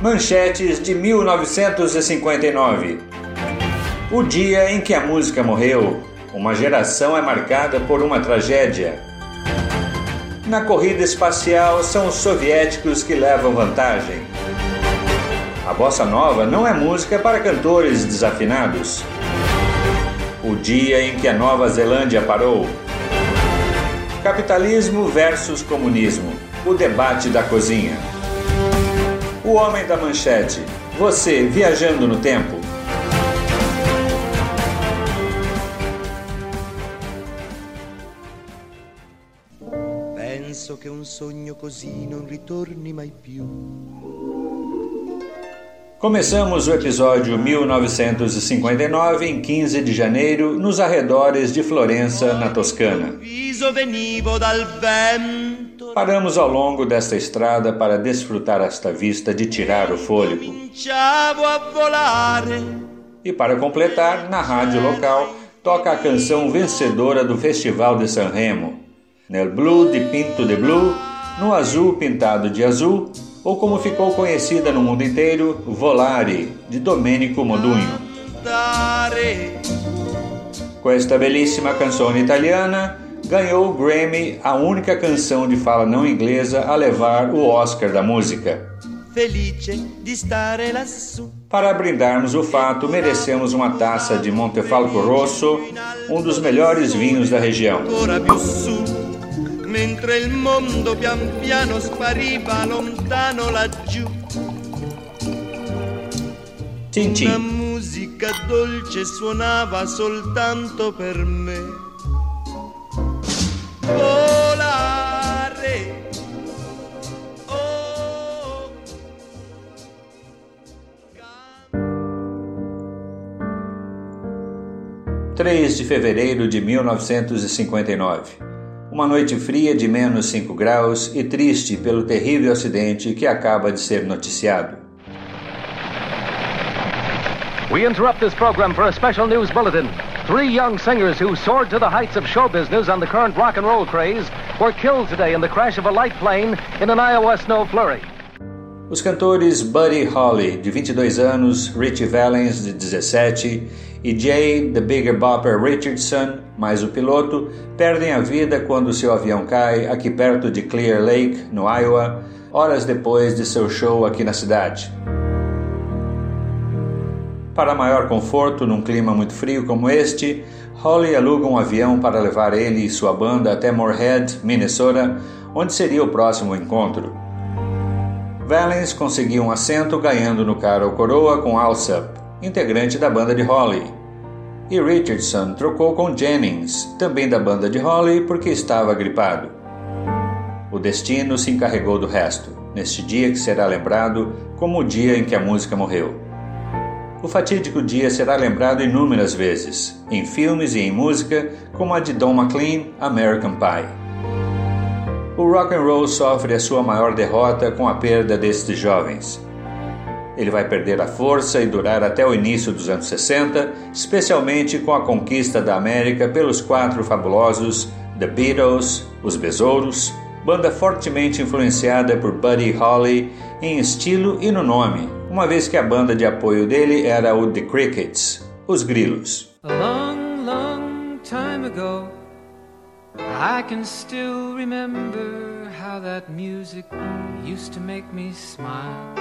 Manchetes de 1959. O dia em que a música morreu. Uma geração é marcada por uma tragédia. Na corrida espacial, são os soviéticos que levam vantagem. A bossa nova não é música para cantores desafinados. O dia em que a Nova Zelândia parou. Capitalismo versus comunismo. O debate da cozinha. O Homem da Manchete. Você viajando no tempo. Penso che un sogno così non ritorni mai più. Começamos o episódio 1959 em 15 de janeiro, nos arredores de Florença, na Toscana. Paramos ao longo desta estrada para desfrutar esta vista de tirar o fôlego. E para completar, na rádio local, toca a canção vencedora do Festival de Sanremo, Nel Blue de Pinto de Blue, no azul pintado de azul, ou como ficou conhecida no mundo inteiro, Volare, de Domenico Modugno. Com esta belíssima canção italiana, ganhou o Grammy, a única canção de fala não inglesa a levar o Oscar da música. Para brindarmos o fato, merecemos uma taça de Montefalco Rosso, um dos melhores vinhos da região. mentre il mondo pian piano spariva lontano laggiù. Una musica dolce suonava soltanto per me. Volare. Oh. 3 de fevereiro de 1959. Uma noite fria de menos 5 graus e triste pelo terrível acidente que acaba de ser noticiado. We interrupt this program for a special news bulletin. Three young singers who soared to the heights of show business on the current rock and roll craze were killed today in the crash of a light plane in an Iowa snow flurry. Os cantores Buddy Holly, de 22 anos, Richie Valens, de 17, e Jay The Bigger Bopper Richardson, mais o piloto, perdem a vida quando seu avião cai aqui perto de Clear Lake, no Iowa, horas depois de seu show aqui na cidade. Para maior conforto num clima muito frio como este, Holly aluga um avião para levar ele e sua banda até Moorhead, Minnesota, onde seria o próximo encontro. Valens conseguiu um assento ganhando no cara ou coroa com Alsop, integrante da banda de Holly. E Richardson trocou com Jennings, também da banda de Holly, porque estava gripado. O destino se encarregou do resto, neste dia que será lembrado como o dia em que a música morreu. O fatídico dia será lembrado inúmeras vezes, em filmes e em música, como a de Don McLean, American Pie o rock and roll sofre a sua maior derrota com a perda destes jovens. Ele vai perder a força e durar até o início dos anos 60, especialmente com a conquista da América pelos quatro fabulosos The Beatles, os Besouros, banda fortemente influenciada por Buddy Holly em estilo e no nome, uma vez que a banda de apoio dele era o The Crickets, os Grilos. A long, long time ago. I can still remember how that music used to make me smile.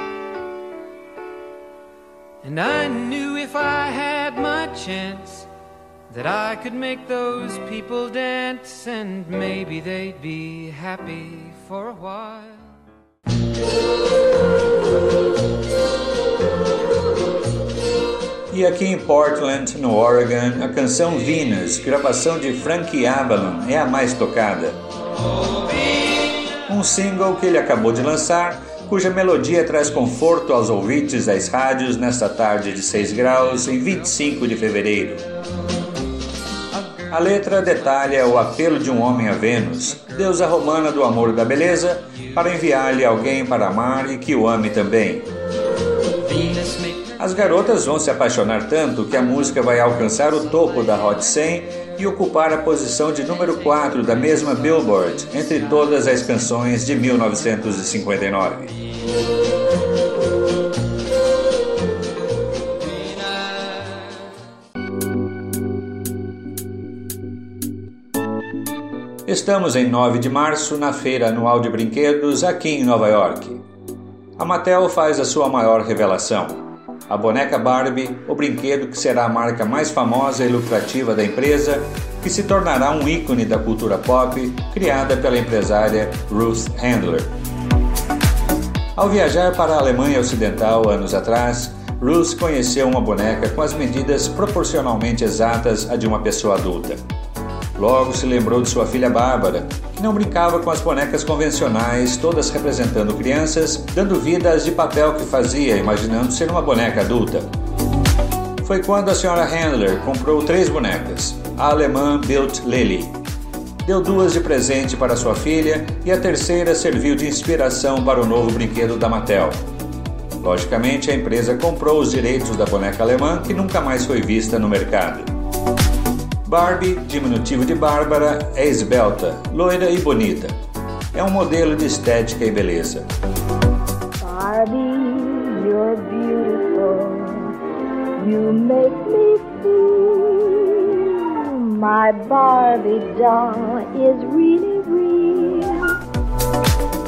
And I knew if I had my chance that I could make those people dance and maybe they'd be happy for a while. E aqui em Portland, no Oregon, a canção Venus, gravação de Frankie Avalon, é a mais tocada. Um single que ele acabou de lançar, cuja melodia traz conforto aos ouvintes das rádios nesta tarde de 6 graus em 25 de fevereiro. A letra detalha o apelo de um homem a Vênus, deusa romana do amor e da beleza, para enviar-lhe alguém para amar e que o ame também. As garotas vão se apaixonar tanto que a música vai alcançar o topo da Hot 100 e ocupar a posição de número 4 da mesma Billboard entre todas as canções de 1959. Estamos em 9 de março, na Feira Anual de Brinquedos, aqui em Nova York. A Mattel faz a sua maior revelação. A boneca Barbie, o brinquedo que será a marca mais famosa e lucrativa da empresa, que se tornará um ícone da cultura pop, criada pela empresária Ruth Handler. Ao viajar para a Alemanha Ocidental anos atrás, Ruth conheceu uma boneca com as medidas proporcionalmente exatas à de uma pessoa adulta. Logo se lembrou de sua filha Bárbara, que não brincava com as bonecas convencionais, todas representando crianças, dando vida às de papel que fazia, imaginando ser uma boneca adulta. Foi quando a senhora Handler comprou três bonecas, a alemã Built Lily. Deu duas de presente para sua filha e a terceira serviu de inspiração para o novo brinquedo da Mattel. Logicamente, a empresa comprou os direitos da boneca alemã que nunca mais foi vista no mercado. Barbie, diminutivo de Bárbara, é esbelta, loira e bonita. É um modelo de estética e beleza. Barbie, you're beautiful. You make me feel my Barbie doll is really real.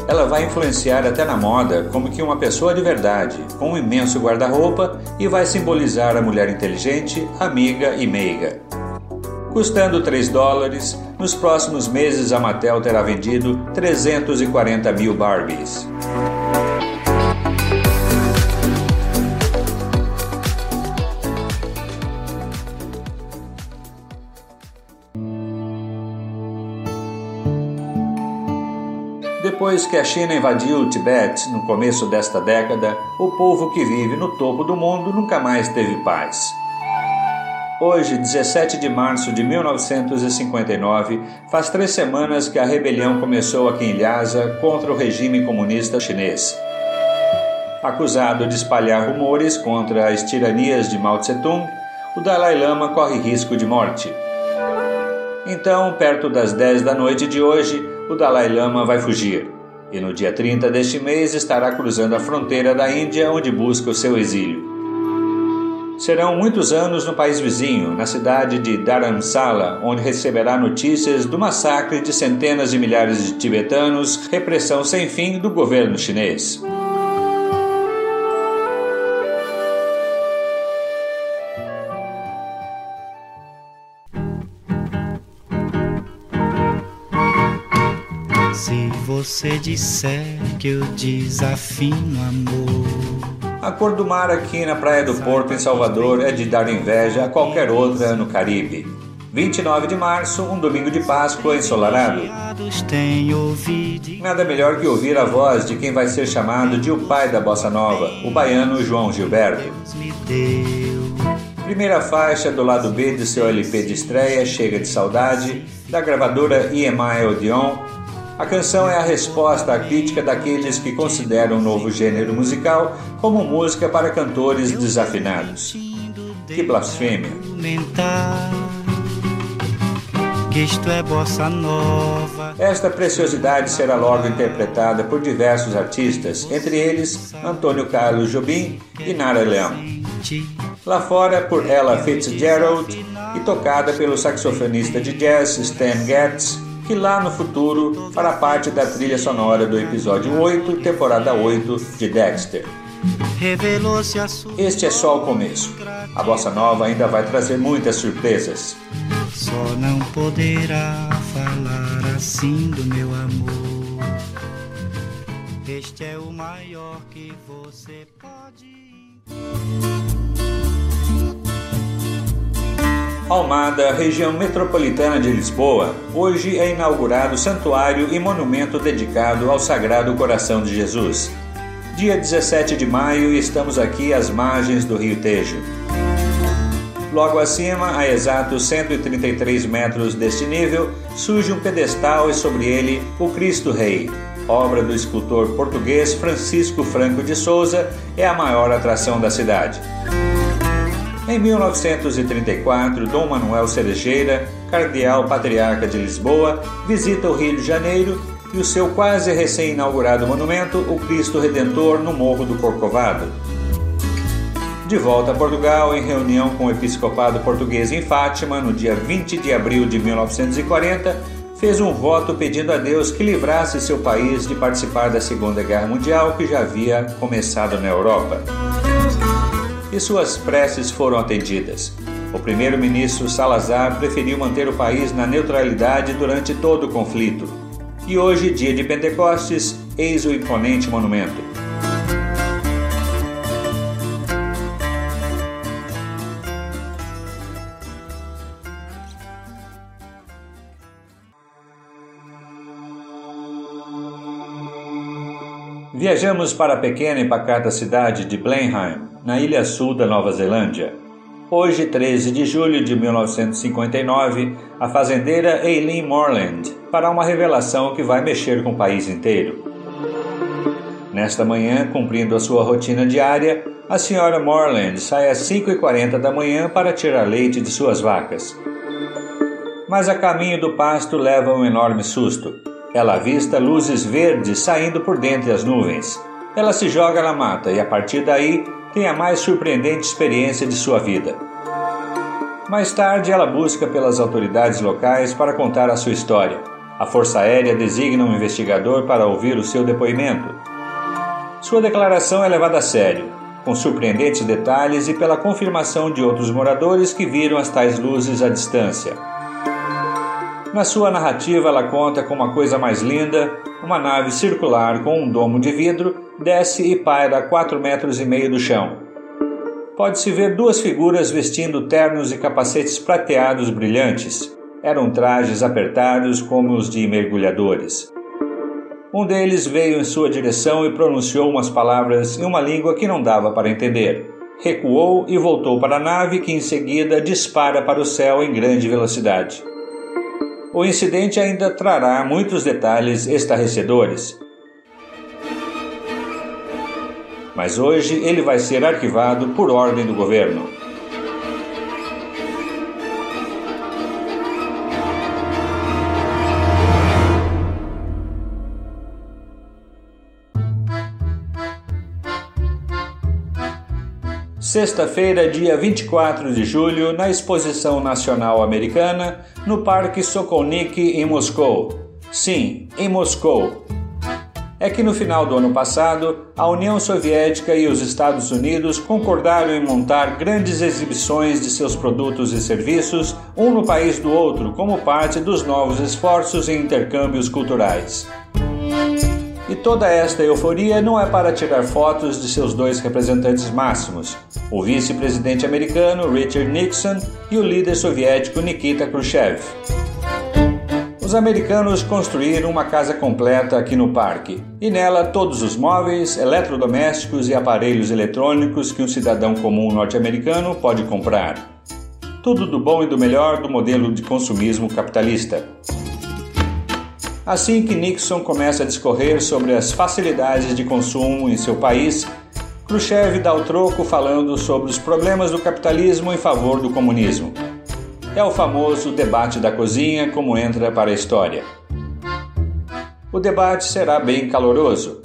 Ela vai influenciar até na moda como que uma pessoa de verdade, com um imenso guarda-roupa e vai simbolizar a mulher inteligente, amiga e meiga. Custando 3 dólares, nos próximos meses a Mattel terá vendido 340 mil Barbies. Depois que a China invadiu o Tibete no começo desta década, o povo que vive no topo do mundo nunca mais teve paz. Hoje, 17 de março de 1959, faz três semanas que a rebelião começou aqui em Lhasa contra o regime comunista chinês. Acusado de espalhar rumores contra as tiranias de Mao Tse-tung, o Dalai Lama corre risco de morte. Então, perto das 10 da noite de hoje, o Dalai Lama vai fugir e no dia 30 deste mês estará cruzando a fronteira da Índia, onde busca o seu exílio. Serão muitos anos no país vizinho, na cidade de Dharamsala, onde receberá notícias do massacre de centenas de milhares de tibetanos, repressão sem fim do governo chinês. Se você disser que eu desafino amor a cor do mar aqui na Praia do Porto, em Salvador, é de dar inveja a qualquer outra no Caribe. 29 de março, um domingo de Páscoa ensolarado. Nada melhor que ouvir a voz de quem vai ser chamado de o pai da bossa nova, o baiano João Gilberto. Primeira faixa do lado B de seu LP de estreia, Chega de Saudade, da gravadora EMI Odeon, a canção é a resposta à crítica daqueles que consideram o novo gênero musical como música para cantores desafinados. Que blasfêmia! É Esta preciosidade será logo interpretada por diversos artistas, entre eles Antônio Carlos Jobim e Nara Leão. Lá fora por Ella Fitzgerald e tocada pelo saxofonista de jazz Stan Getz que lá no futuro fará parte da trilha sonora do episódio 8, temporada 8 de Dexter. Este é só o começo. A bossa nova ainda vai trazer muitas surpresas. Só não poderá falar assim do meu amor. Este é o maior que você pode. Almada, região metropolitana de Lisboa, hoje é inaugurado santuário e monumento dedicado ao Sagrado Coração de Jesus. Dia 17 de maio estamos aqui às margens do Rio Tejo. Logo acima, a exatos 133 metros deste nível, surge um pedestal e sobre ele o Cristo Rei. Obra do escultor português Francisco Franco de Souza, é a maior atração da cidade. Em 1934, Dom Manuel Cerejeira, cardeal patriarca de Lisboa, visita o Rio de Janeiro e o seu quase recém-inaugurado monumento, o Cristo Redentor, no Morro do Corcovado. De volta a Portugal, em reunião com o episcopado português em Fátima, no dia 20 de abril de 1940, fez um voto pedindo a Deus que livrasse seu país de participar da Segunda Guerra Mundial que já havia começado na Europa. Suas preces foram atendidas. O primeiro-ministro Salazar preferiu manter o país na neutralidade durante todo o conflito. E hoje, dia de Pentecostes, eis o imponente monumento. Viajamos para a pequena e pacata cidade de Blenheim, na ilha sul da Nova Zelândia. Hoje, 13 de julho de 1959, a fazendeira Eileen Morland fará uma revelação que vai mexer com o país inteiro. Nesta manhã, cumprindo a sua rotina diária, a senhora Morland sai às 5h40 da manhã para tirar leite de suas vacas. Mas a caminho do pasto leva um enorme susto. Ela avista luzes verdes saindo por dentre as nuvens. Ela se joga na mata e, a partir daí, tem a mais surpreendente experiência de sua vida. Mais tarde, ela busca pelas autoridades locais para contar a sua história. A Força Aérea designa um investigador para ouvir o seu depoimento. Sua declaração é levada a sério, com surpreendentes detalhes e pela confirmação de outros moradores que viram as tais luzes à distância. Na sua narrativa, ela conta com uma coisa mais linda: uma nave circular com um domo de vidro desce e paira a quatro metros e meio do chão. Pode-se ver duas figuras vestindo ternos e capacetes prateados brilhantes. Eram trajes apertados como os de mergulhadores. Um deles veio em sua direção e pronunciou umas palavras em uma língua que não dava para entender. Recuou e voltou para a nave, que em seguida dispara para o céu em grande velocidade. O incidente ainda trará muitos detalhes estarrecedores. mas hoje ele vai ser arquivado por ordem do governo. Sexta-feira, dia 24 de julho, na Exposição Nacional Americana, no Parque Sokolnik, em Moscou. Sim, em Moscou, é que no final do ano passado, a União Soviética e os Estados Unidos concordaram em montar grandes exibições de seus produtos e serviços, um no país do outro, como parte dos novos esforços em intercâmbios culturais. E toda esta euforia não é para tirar fotos de seus dois representantes máximos, o vice-presidente americano Richard Nixon e o líder soviético Nikita Khrushchev. Os americanos construíram uma casa completa aqui no parque, e nela todos os móveis, eletrodomésticos e aparelhos eletrônicos que um cidadão comum norte-americano pode comprar. Tudo do bom e do melhor do modelo de consumismo capitalista. Assim que Nixon começa a discorrer sobre as facilidades de consumo em seu país, Khrushchev dá o troco falando sobre os problemas do capitalismo em favor do comunismo é o famoso debate da cozinha, como entra para a história. O debate será bem caloroso.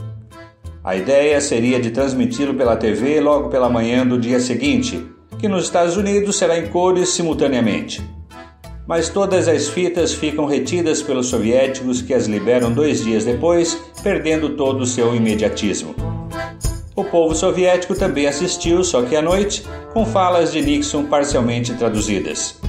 A ideia seria de transmiti-lo pela TV logo pela manhã do dia seguinte, que nos Estados Unidos será em cores simultaneamente. Mas todas as fitas ficam retidas pelos soviéticos que as liberam dois dias depois, perdendo todo o seu imediatismo. O povo soviético também assistiu, só que à noite, com falas de Nixon parcialmente traduzidas.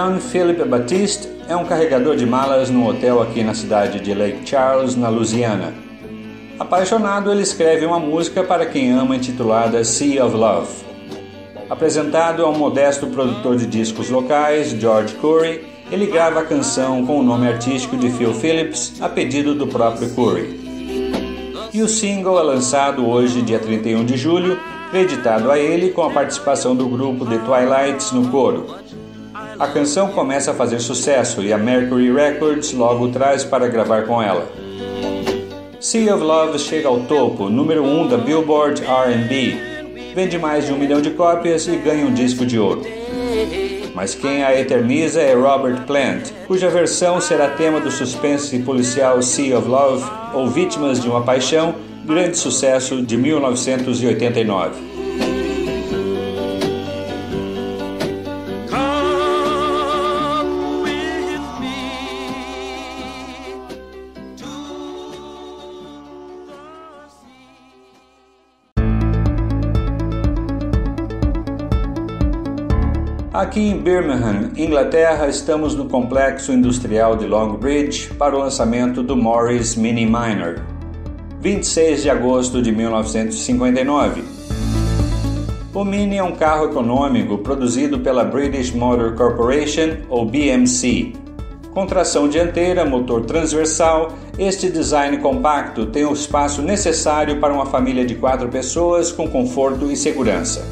John Philip Baptiste é um carregador de malas num hotel aqui na cidade de Lake Charles, na Louisiana. Apaixonado, ele escreve uma música para quem ama intitulada Sea of Love. Apresentado a um modesto produtor de discos locais, George Curry, ele grava a canção com o nome artístico de Phil Phillips, a pedido do próprio Curry. E o single é lançado hoje, dia 31 de julho, creditado a ele com a participação do grupo The Twilights no coro. A canção começa a fazer sucesso e a Mercury Records logo traz para gravar com ela. Sea of Love chega ao topo, número 1 um da Billboard R&B. Vende mais de um milhão de cópias e ganha um disco de ouro. mas quem a eterniza é Robert Plant, cuja versão será tema do suspense policial Sea of Love ou Vítimas de uma Paixão, grande sucesso de 1989. Aqui em Birmingham, Inglaterra, estamos no complexo industrial de Longbridge para o lançamento do Morris Mini Minor, 26 de agosto de 1959. O Mini é um carro econômico produzido pela British Motor Corporation, ou BMC. Com tração dianteira, motor transversal, este design compacto tem o espaço necessário para uma família de quatro pessoas com conforto e segurança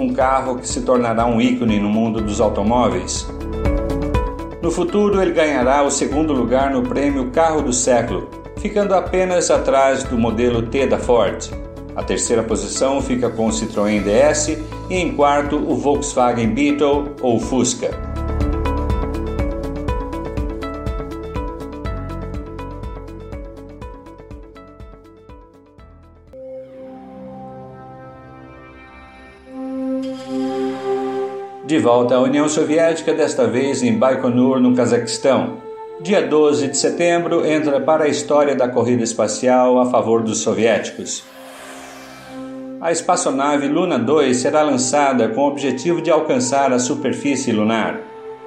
um carro que se tornará um ícone no mundo dos automóveis. No futuro, ele ganhará o segundo lugar no prêmio Carro do Século, ficando apenas atrás do modelo T da Ford. A terceira posição fica com o Citroën DS e em quarto o Volkswagen Beetle ou Fusca. De volta à União Soviética, desta vez em Baikonur, no Cazaquistão. Dia 12 de setembro entra para a história da corrida espacial a favor dos soviéticos. A espaçonave Luna 2 será lançada com o objetivo de alcançar a superfície lunar.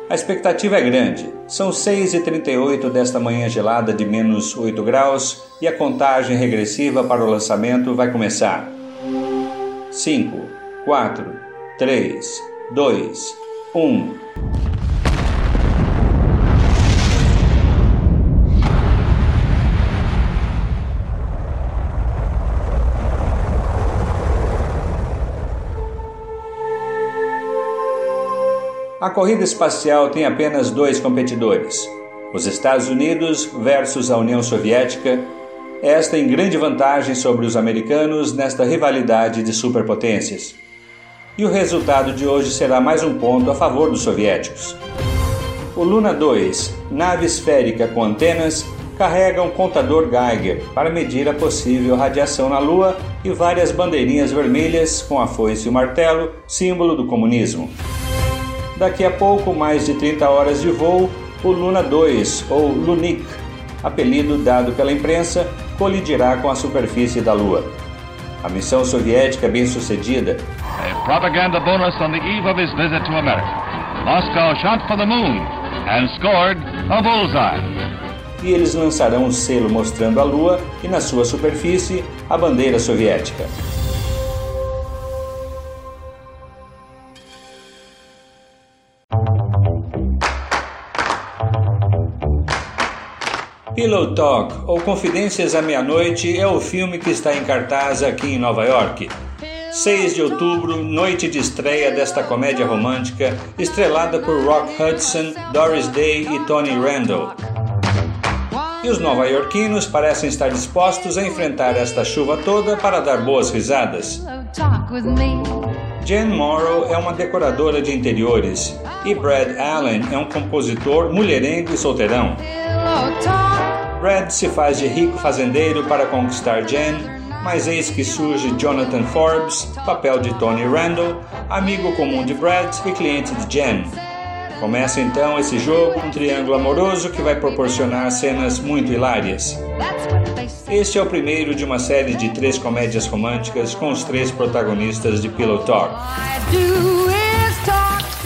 A expectativa é grande. São 6h38 desta manhã gelada de menos 8 graus e a contagem regressiva para o lançamento vai começar. 5, 4, 3, dois, um. A corrida espacial tem apenas dois competidores: os Estados Unidos versus a União Soviética. Esta em grande vantagem sobre os americanos nesta rivalidade de superpotências e o resultado de hoje será mais um ponto a favor dos soviéticos. O Luna 2, nave esférica com antenas, carrega um contador Geiger para medir a possível radiação na Lua e várias bandeirinhas vermelhas com a foice e o martelo, símbolo do comunismo. Daqui a pouco, mais de 30 horas de voo, o Luna 2, ou Lunik, apelido dado pela imprensa, colidirá com a superfície da Lua. A missão soviética bem-sucedida propaganda bonus on the eve of his visit to America. Moscow shot for the moon and scored a bullseye. E eles lançarão um selo mostrando a Lua e na sua superfície a bandeira soviética. Pillow Talk, ou Confidências à Meia-Noite, é o filme que está em cartaz aqui em Nova York. 6 de outubro, noite de estreia desta comédia romântica, estrelada por Rock Hudson, Doris Day e Tony Randall. E os nova-iorquinos parecem estar dispostos a enfrentar esta chuva toda para dar boas risadas. Jen Morrow é uma decoradora de interiores e Brad Allen é um compositor mulherengo e solteirão. Brad se faz de rico fazendeiro para conquistar Jen mas eis que surge Jonathan Forbes, papel de Tony Randall, amigo comum de Brad e cliente de Jen. Começa então esse jogo, um triângulo amoroso que vai proporcionar cenas muito hilárias. Este é o primeiro de uma série de três comédias românticas com os três protagonistas de Pillow Talk.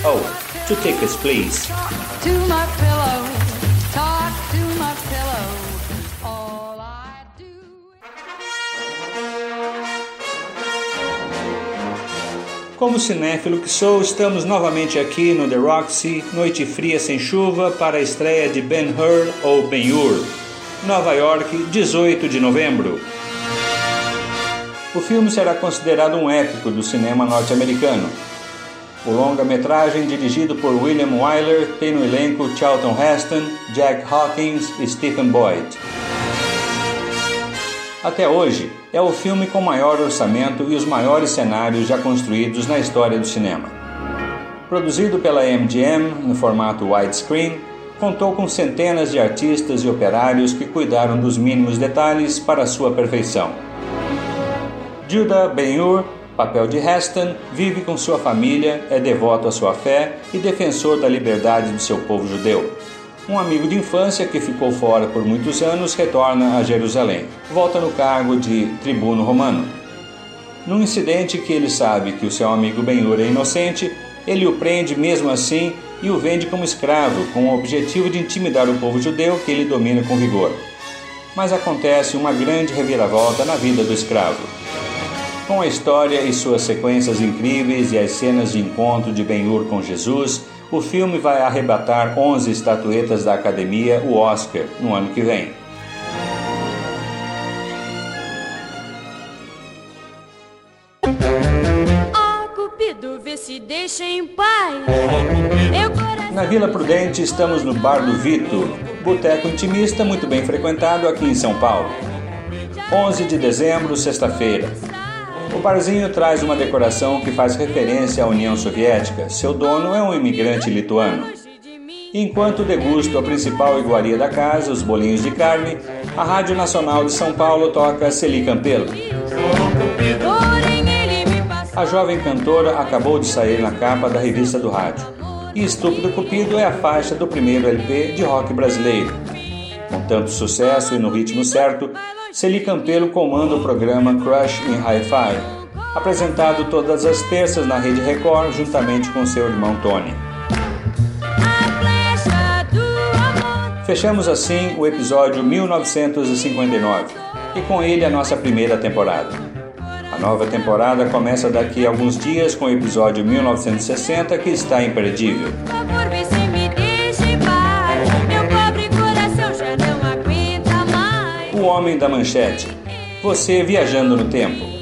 Oh, two tickets, please. Como cinéfilo que sou, estamos novamente aqui no The Roxy, noite fria sem chuva, para a estreia de Ben Hur ou Ben-Hur, Nova York, 18 de novembro. O filme será considerado um épico do cinema norte-americano. O longa-metragem, dirigido por William Wyler, tem no elenco Charlton Heston, Jack Hawkins e Stephen Boyd. Até hoje, é o filme com maior orçamento e os maiores cenários já construídos na história do cinema. Produzido pela MGM no formato widescreen, contou com centenas de artistas e operários que cuidaram dos mínimos detalhes para sua perfeição. Judah Ben-Hur, papel de Heston, vive com sua família, é devoto à sua fé e defensor da liberdade do seu povo judeu. Um amigo de infância que ficou fora por muitos anos retorna a Jerusalém. Volta no cargo de tribuno romano. Num incidente que ele sabe que o seu amigo Ben-Hur é inocente, ele o prende mesmo assim e o vende como escravo, com o objetivo de intimidar o povo judeu que ele domina com vigor. Mas acontece uma grande reviravolta na vida do escravo. Com a história e suas sequências incríveis e as cenas de encontro de Ben-Hur com Jesus, o filme vai arrebatar 11 estatuetas da Academia, o Oscar, no ano que vem. Cupido, vê se deixa em paz. Na Vila Prudente estamos no Bar do Vito, boteco intimista muito bem frequentado aqui em São Paulo. 11 de dezembro, sexta-feira. O barzinho traz uma decoração que faz referência à União Soviética. Seu dono é um imigrante lituano. Enquanto degusto a principal iguaria da casa, os bolinhos de carne, a Rádio Nacional de São Paulo toca Celi Campelo. A jovem cantora acabou de sair na capa da revista do rádio. E Estúpido Cupido é a faixa do primeiro LP de rock brasileiro. Com tanto sucesso e no ritmo certo, Celi Campelo comanda o programa Crush in Hi-Fi, apresentado todas as terças na Rede Record juntamente com seu irmão Tony. Fechamos assim o episódio 1959 e com ele a nossa primeira temporada. A nova temporada começa daqui a alguns dias com o episódio 1960 que está imperdível. Homem da Manchete. Você viajando no tempo.